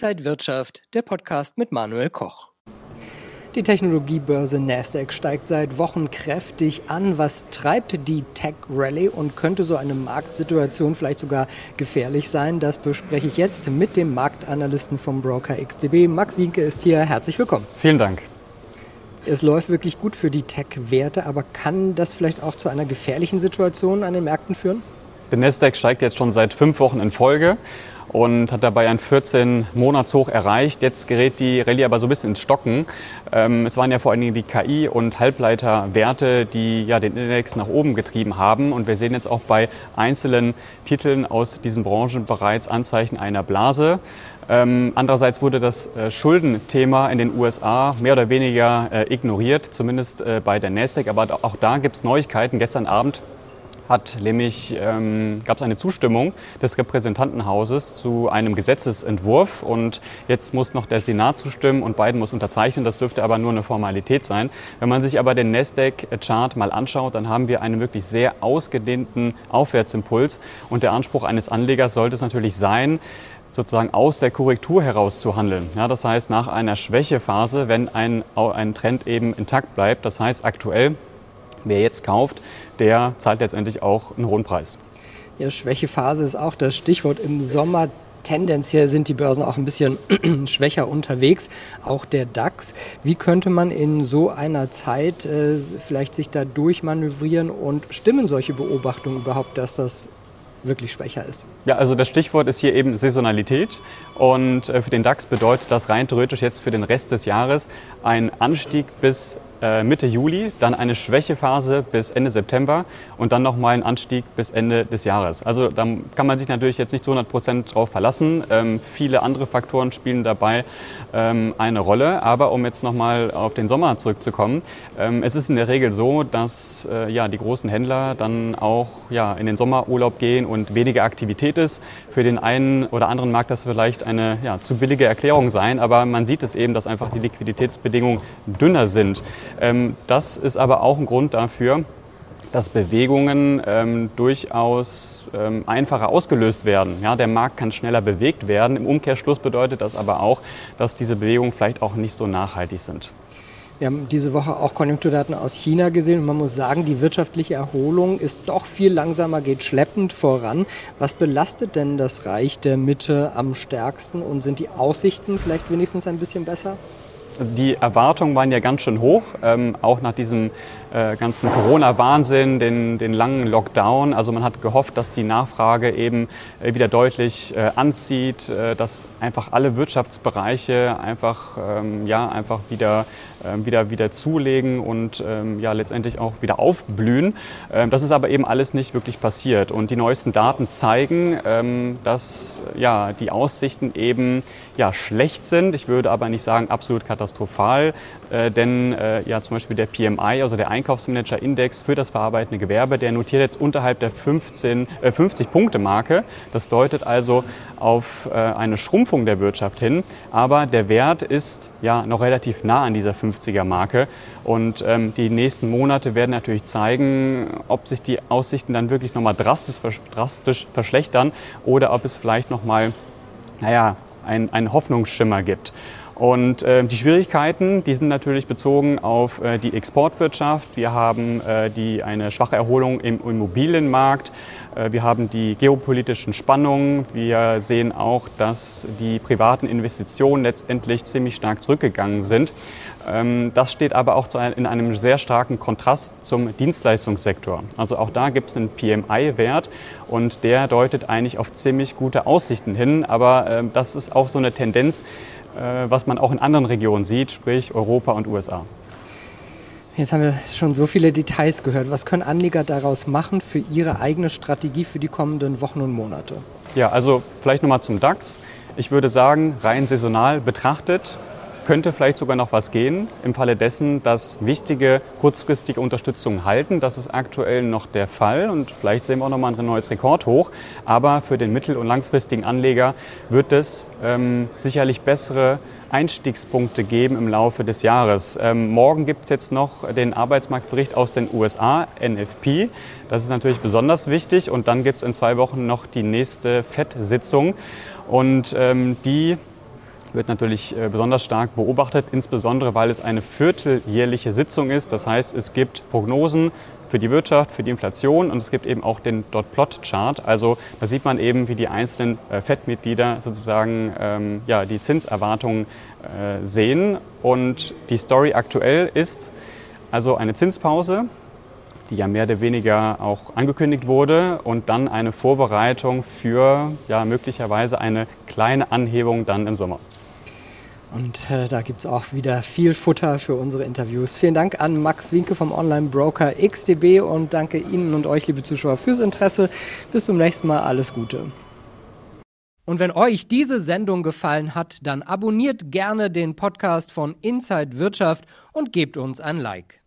Inside Wirtschaft, der Podcast mit Manuel Koch. Die Technologiebörse Nasdaq steigt seit Wochen kräftig an. Was treibt die Tech Rally und könnte so eine Marktsituation vielleicht sogar gefährlich sein? Das bespreche ich jetzt mit dem Marktanalysten vom Broker XTB. Max Wienke ist hier. Herzlich willkommen. Vielen Dank. Es läuft wirklich gut für die Tech-Werte, aber kann das vielleicht auch zu einer gefährlichen Situation an den Märkten führen? Der Nasdaq steigt jetzt schon seit fünf Wochen in Folge und hat dabei ein 14-Monatshoch erreicht. Jetzt gerät die Rallye aber so ein bisschen ins Stocken. Ähm, es waren ja vor allen Dingen die KI- und Halbleiterwerte, die ja den Index nach oben getrieben haben. Und wir sehen jetzt auch bei einzelnen Titeln aus diesen Branchen bereits Anzeichen einer Blase. Ähm, andererseits wurde das äh, Schuldenthema in den USA mehr oder weniger äh, ignoriert, zumindest äh, bei der Nasdaq. Aber auch da gibt es Neuigkeiten. Gestern Abend hat nämlich ähm, gab es eine Zustimmung des Repräsentantenhauses zu einem Gesetzesentwurf und jetzt muss noch der Senat zustimmen und Biden muss unterzeichnen. Das dürfte aber nur eine Formalität sein. Wenn man sich aber den Nasdaq-Chart mal anschaut, dann haben wir einen wirklich sehr ausgedehnten Aufwärtsimpuls und der Anspruch eines Anlegers sollte es natürlich sein, sozusagen aus der Korrektur heraus zu handeln. Ja, das heißt, nach einer Schwächephase, wenn ein, ein Trend eben intakt bleibt. Das heißt, aktuell wer jetzt kauft, der zahlt letztendlich auch einen hohen Preis. Ja, Schwächephase ist auch das Stichwort im Sommer. Tendenziell sind die Börsen auch ein bisschen schwächer unterwegs, auch der DAX. Wie könnte man in so einer Zeit äh, vielleicht sich da durchmanövrieren und stimmen solche Beobachtungen überhaupt, dass das wirklich schwächer ist? Ja, also das Stichwort ist hier eben Saisonalität. Und äh, für den DAX bedeutet das rein theoretisch jetzt für den Rest des Jahres ein Anstieg bis Mitte Juli, dann eine Schwächephase bis Ende September und dann nochmal ein Anstieg bis Ende des Jahres. Also da kann man sich natürlich jetzt nicht zu 100 Prozent drauf verlassen. Ähm, viele andere Faktoren spielen dabei ähm, eine Rolle. Aber um jetzt nochmal auf den Sommer zurückzukommen, ähm, es ist in der Regel so, dass äh, ja, die großen Händler dann auch ja, in den Sommerurlaub gehen und weniger Aktivität ist. Für den einen oder anderen mag das vielleicht eine ja, zu billige Erklärung sein, aber man sieht es eben, dass einfach die Liquiditätsbedingungen dünner sind. Ähm, das ist aber auch ein Grund dafür, dass Bewegungen ähm, durchaus ähm, einfacher ausgelöst werden. Ja, der Markt kann schneller bewegt werden. Im Umkehrschluss bedeutet das aber auch, dass diese Bewegungen vielleicht auch nicht so nachhaltig sind. Wir haben diese Woche auch Konjunkturdaten aus China gesehen und man muss sagen, die wirtschaftliche Erholung ist doch viel langsamer, geht schleppend voran. Was belastet denn das Reich der Mitte am stärksten und sind die Aussichten vielleicht wenigstens ein bisschen besser? Die Erwartungen waren ja ganz schön hoch, ähm, auch nach diesem äh, ganzen Corona-Wahnsinn, den, den langen Lockdown. Also man hat gehofft, dass die Nachfrage eben äh, wieder deutlich äh, anzieht, äh, dass einfach alle Wirtschaftsbereiche einfach, ähm, ja, einfach wieder, wieder, wieder zulegen und ähm, ja, letztendlich auch wieder aufblühen. Ähm, das ist aber eben alles nicht wirklich passiert. Und die neuesten Daten zeigen, ähm, dass ja, die Aussichten eben ja, schlecht sind. Ich würde aber nicht sagen absolut katastrophal, äh, denn äh, ja, zum Beispiel der PMI, also der Einkaufsmanager-Index für das verarbeitende Gewerbe, der notiert jetzt unterhalb der 15, äh, 50-Punkte-Marke. Das deutet also auf äh, eine Schrumpfung der Wirtschaft hin. Aber der Wert ist ja noch relativ nah an dieser 50er-Marke. Und ähm, die nächsten Monate werden natürlich zeigen, ob sich die Aussichten dann wirklich nochmal drastisch, drastisch verschlechtern oder ob es vielleicht nochmal, naja, einen Hoffnungsschimmer gibt. Und äh, die Schwierigkeiten, die sind natürlich bezogen auf äh, die Exportwirtschaft. Wir haben äh, die, eine schwache Erholung im Immobilienmarkt. Äh, wir haben die geopolitischen Spannungen. Wir sehen auch, dass die privaten Investitionen letztendlich ziemlich stark zurückgegangen sind. Ähm, das steht aber auch in einem sehr starken Kontrast zum Dienstleistungssektor. Also auch da gibt es einen PMI-Wert und der deutet eigentlich auf ziemlich gute Aussichten hin. Aber ähm, das ist auch so eine Tendenz, äh, was man auch in anderen Regionen sieht, sprich Europa und USA. Jetzt haben wir schon so viele Details gehört. Was können Anleger daraus machen für ihre eigene Strategie für die kommenden Wochen und Monate? Ja, also vielleicht nochmal zum DAX. Ich würde sagen, rein saisonal betrachtet könnte vielleicht sogar noch was gehen im Falle dessen, dass wichtige kurzfristige Unterstützungen halten. Das ist aktuell noch der Fall und vielleicht sehen wir auch noch mal ein neues Rekordhoch. Aber für den mittel- und langfristigen Anleger wird es ähm, sicherlich bessere Einstiegspunkte geben im Laufe des Jahres. Ähm, morgen gibt es jetzt noch den Arbeitsmarktbericht aus den USA, NFP. Das ist natürlich besonders wichtig. Und dann gibt es in zwei Wochen noch die nächste FED-Sitzung. Und ähm, die wird natürlich äh, besonders stark beobachtet, insbesondere weil es eine vierteljährliche Sitzung ist. Das heißt, es gibt Prognosen für die Wirtschaft, für die Inflation und es gibt eben auch den Dot-Plot-Chart. Also da sieht man eben, wie die einzelnen äh, FED-Mitglieder sozusagen ähm, ja, die Zinserwartungen äh, sehen. Und die Story aktuell ist also eine Zinspause, die ja mehr oder weniger auch angekündigt wurde und dann eine Vorbereitung für ja, möglicherweise eine kleine Anhebung dann im Sommer. Und äh, da gibt es auch wieder viel Futter für unsere Interviews. Vielen Dank an Max Winke vom Online-Broker XDB und danke Ihnen und euch, liebe Zuschauer, fürs Interesse. Bis zum nächsten Mal. Alles Gute. Und wenn euch diese Sendung gefallen hat, dann abonniert gerne den Podcast von Inside Wirtschaft und gebt uns ein Like.